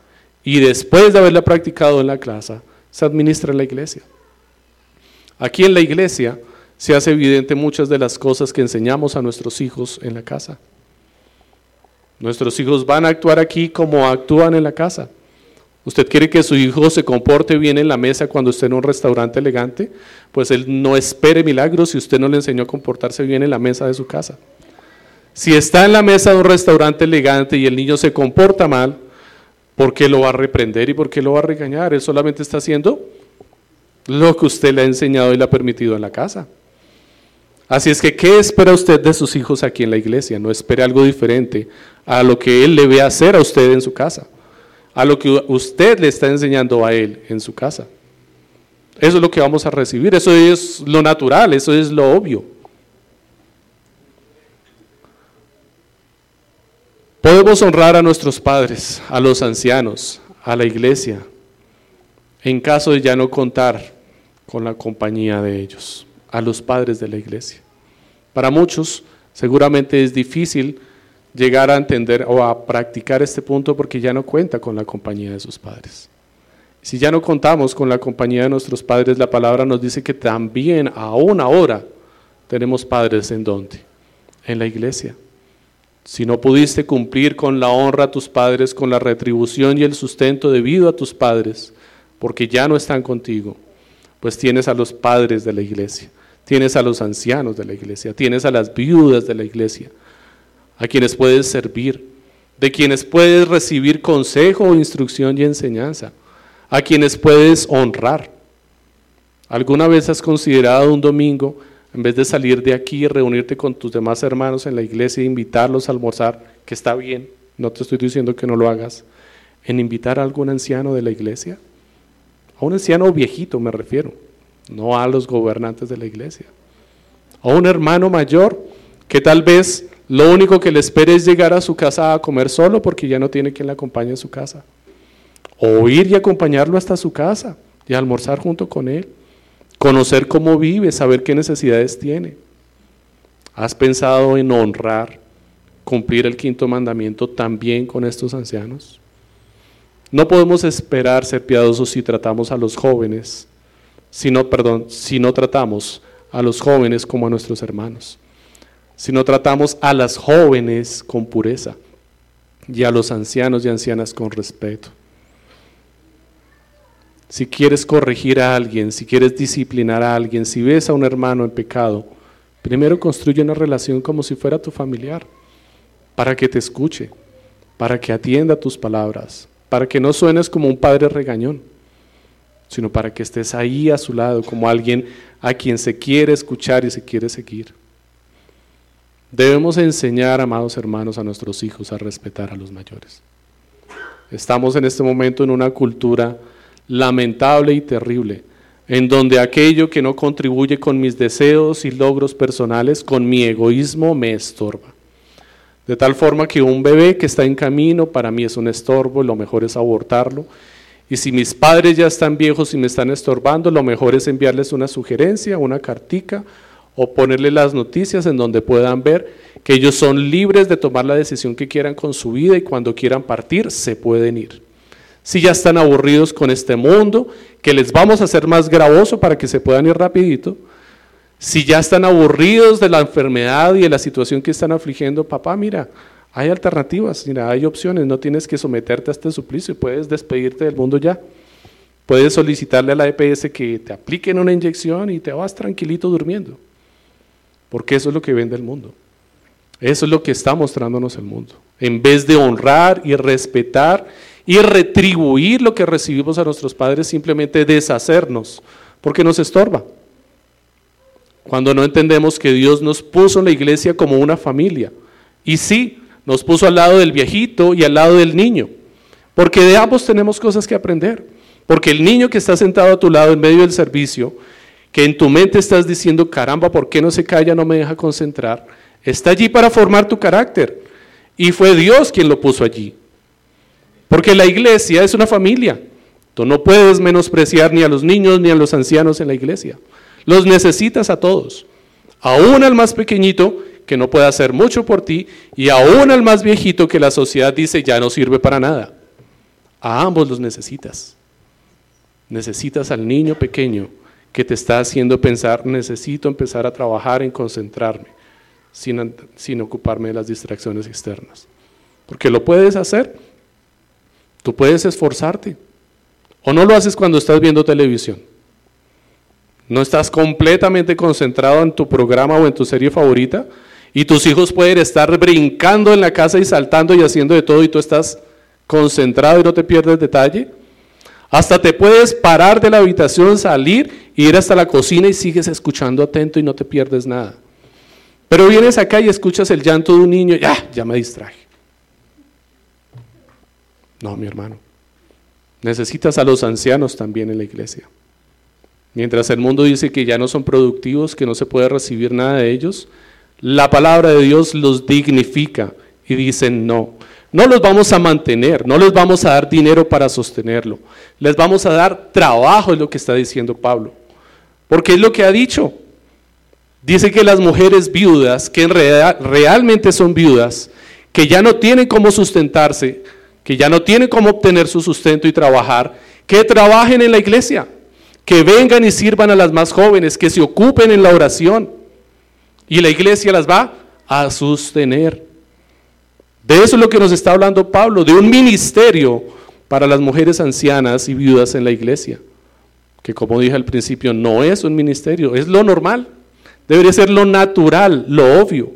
Y después de haberla practicado en la casa, se administra en la iglesia. Aquí en la iglesia se hace evidente muchas de las cosas que enseñamos a nuestros hijos en la casa. Nuestros hijos van a actuar aquí como actúan en la casa. ¿Usted quiere que su hijo se comporte bien en la mesa cuando esté en un restaurante elegante? Pues él no espere milagros si usted no le enseñó a comportarse bien en la mesa de su casa. Si está en la mesa de un restaurante elegante y el niño se comporta mal, ¿por qué lo va a reprender y por qué lo va a regañar? Él solamente está haciendo lo que usted le ha enseñado y le ha permitido en la casa. Así es que, ¿qué espera usted de sus hijos aquí en la iglesia? No espere algo diferente a lo que él le ve hacer a usted en su casa, a lo que usted le está enseñando a él en su casa. Eso es lo que vamos a recibir, eso es lo natural, eso es lo obvio. Podemos honrar a nuestros padres, a los ancianos, a la iglesia, en caso de ya no contar con la compañía de ellos a los padres de la iglesia. Para muchos seguramente es difícil llegar a entender o a practicar este punto porque ya no cuenta con la compañía de sus padres. Si ya no contamos con la compañía de nuestros padres, la palabra nos dice que también aún ahora tenemos padres en donde? En la iglesia. Si no pudiste cumplir con la honra a tus padres, con la retribución y el sustento debido a tus padres, porque ya no están contigo, pues tienes a los padres de la iglesia tienes a los ancianos de la iglesia, tienes a las viudas de la iglesia, a quienes puedes servir, de quienes puedes recibir consejo, instrucción y enseñanza, a quienes puedes honrar. ¿Alguna vez has considerado un domingo, en vez de salir de aquí y reunirte con tus demás hermanos en la iglesia e invitarlos a almorzar, que está bien, no te estoy diciendo que no lo hagas, en invitar a algún anciano de la iglesia? A un anciano viejito me refiero no a los gobernantes de la iglesia. A un hermano mayor que tal vez lo único que le espere es llegar a su casa a comer solo porque ya no tiene quien le acompañe a su casa. O ir y acompañarlo hasta su casa y almorzar junto con él. Conocer cómo vive, saber qué necesidades tiene. ¿Has pensado en honrar, cumplir el quinto mandamiento también con estos ancianos? No podemos esperar ser piadosos si tratamos a los jóvenes perdón, si no tratamos a los jóvenes como a nuestros hermanos, si no tratamos a las jóvenes con pureza y a los ancianos y ancianas con respeto. Si quieres corregir a alguien, si quieres disciplinar a alguien, si ves a un hermano en pecado, primero construye una relación como si fuera tu familiar, para que te escuche, para que atienda tus palabras, para que no suenes como un padre regañón sino para que estés ahí a su lado como alguien a quien se quiere escuchar y se quiere seguir. Debemos enseñar, amados hermanos, a nuestros hijos a respetar a los mayores. Estamos en este momento en una cultura lamentable y terrible, en donde aquello que no contribuye con mis deseos y logros personales, con mi egoísmo, me estorba. De tal forma que un bebé que está en camino para mí es un estorbo, lo mejor es abortarlo y si mis padres ya están viejos y me están estorbando, lo mejor es enviarles una sugerencia, una cartica o ponerles las noticias en donde puedan ver que ellos son libres de tomar la decisión que quieran con su vida y cuando quieran partir se pueden ir. Si ya están aburridos con este mundo, que les vamos a hacer más gravoso para que se puedan ir rapidito. Si ya están aburridos de la enfermedad y de la situación que están afligiendo, papá, mira, hay alternativas, mira, hay opciones, no tienes que someterte a este suplicio, puedes despedirte del mundo ya. Puedes solicitarle a la EPS que te apliquen una inyección y te vas tranquilito durmiendo. Porque eso es lo que vende el mundo. Eso es lo que está mostrándonos el mundo. En vez de honrar y respetar y retribuir lo que recibimos a nuestros padres, simplemente deshacernos, porque nos estorba. Cuando no entendemos que Dios nos puso en la iglesia como una familia. Y sí, nos puso al lado del viejito y al lado del niño. Porque de ambos tenemos cosas que aprender. Porque el niño que está sentado a tu lado en medio del servicio, que en tu mente estás diciendo, caramba, ¿por qué no se calla, no me deja concentrar? Está allí para formar tu carácter. Y fue Dios quien lo puso allí. Porque la iglesia es una familia. Tú no puedes menospreciar ni a los niños ni a los ancianos en la iglesia. Los necesitas a todos. Aún al más pequeñito que no puede hacer mucho por ti, y aún al más viejito que la sociedad dice ya no sirve para nada. A ambos los necesitas. Necesitas al niño pequeño que te está haciendo pensar, necesito empezar a trabajar en concentrarme, sin, sin ocuparme de las distracciones externas. Porque lo puedes hacer, tú puedes esforzarte. O no lo haces cuando estás viendo televisión. No estás completamente concentrado en tu programa o en tu serie favorita, Y tus hijos pueden estar brincando en la casa y saltando y haciendo de todo y tú estás concentrado y no te pierdes detalle. Hasta te puedes parar de la habitación, salir, ir hasta la cocina y sigues escuchando atento y no te pierdes nada. Pero vienes acá y escuchas el llanto de un niño, ya, ya me distraje. No, mi hermano. Necesitas a los ancianos también en la iglesia. Mientras el mundo dice que ya no son productivos, que no se puede recibir nada de ellos, la palabra de Dios los dignifica y dicen no. No los vamos a mantener, no les vamos a dar dinero para sostenerlo. Les vamos a dar trabajo, es lo que está diciendo Pablo. Porque es lo que ha dicho. Dice que las mujeres viudas, que en realidad, realmente son viudas, que ya no tienen cómo sustentarse, que ya no tienen cómo obtener su sustento y trabajar, que trabajen en la iglesia, que vengan y sirvan a las más jóvenes, que se ocupen en la oración. Y la iglesia las va a sostener. De eso es lo que nos está hablando Pablo, de un ministerio para las mujeres ancianas y viudas en la iglesia, que como dije al principio, no es un ministerio, es lo normal, debería ser lo natural, lo obvio,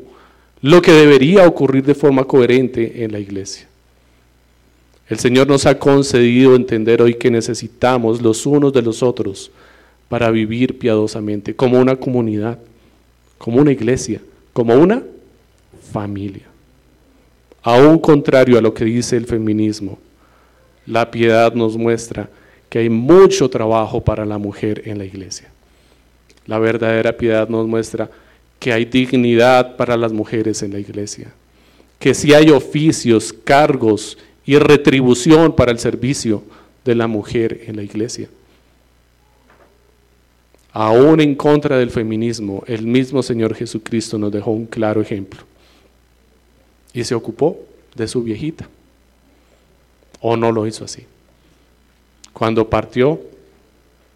lo que debería ocurrir de forma coherente en la iglesia. El Señor nos ha concedido entender hoy que necesitamos los unos de los otros para vivir piadosamente, como una comunidad, como una iglesia, como una familia. Aún contrario a lo que dice el feminismo, la piedad nos muestra que hay mucho trabajo para la mujer en la iglesia. La verdadera piedad nos muestra que hay dignidad para las mujeres en la iglesia, que si hay oficios, cargos y retribución para el servicio de la mujer en la iglesia. Aún en contra del feminismo, el mismo Señor Jesucristo nos dejó un claro ejemplo. Y se ocupó de su viejita. ¿O no lo hizo así? Cuando partió,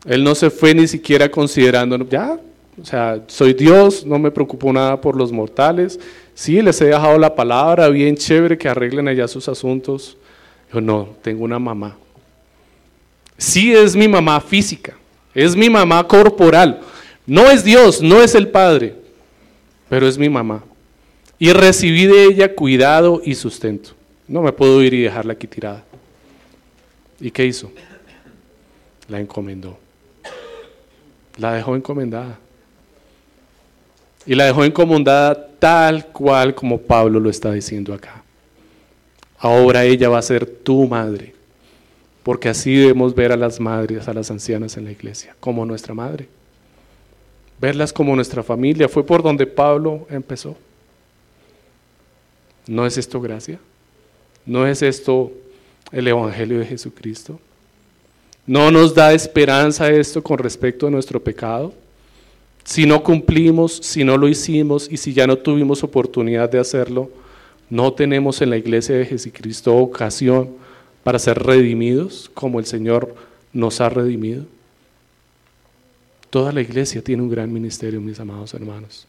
Él no se fue ni siquiera considerando, ya, o sea, soy Dios, no me preocupo nada por los mortales. Sí, les he dejado la palabra, bien chévere que arreglen allá sus asuntos. Yo no, tengo una mamá. Sí es mi mamá física, es mi mamá corporal. No es Dios, no es el Padre, pero es mi mamá. Y recibí de ella cuidado y sustento. No me puedo ir y dejarla aquí tirada. ¿Y qué hizo? La encomendó. La dejó encomendada. Y la dejó encomendada tal cual como Pablo lo está diciendo acá. Ahora ella va a ser tu madre, porque así debemos ver a las madres, a las ancianas en la iglesia, como nuestra madre. Verlas como nuestra familia. Fue por donde Pablo empezó. ¿No es esto gracia? ¿No es esto el Evangelio de Jesucristo? ¿No nos da esperanza esto con respecto a nuestro pecado? Si no cumplimos, si no lo hicimos y si ya no tuvimos oportunidad de hacerlo, no tenemos en la iglesia de Jesucristo ocasión para ser redimidos como el Señor nos ha redimido. Toda la iglesia tiene un gran ministerio, mis amados hermanos.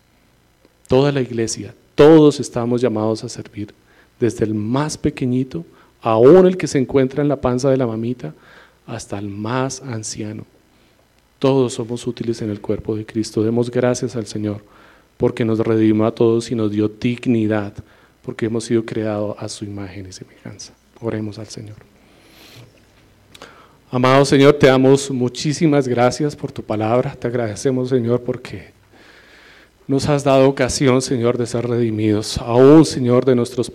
Toda la iglesia, todos estamos llamados a servir, desde el más pequeñito, aún el que se encuentra en la panza de la mamita, hasta el más anciano. Todos somos útiles en el cuerpo de Cristo. Demos gracias al Señor porque nos redimió a todos y nos dio dignidad porque hemos sido creados a su imagen y semejanza. Oremos al Señor. Amado Señor, te damos muchísimas gracias por tu palabra. Te agradecemos, Señor, porque nos has dado ocasión, Señor, de ser redimidos, aún, Señor, de nuestros pecados.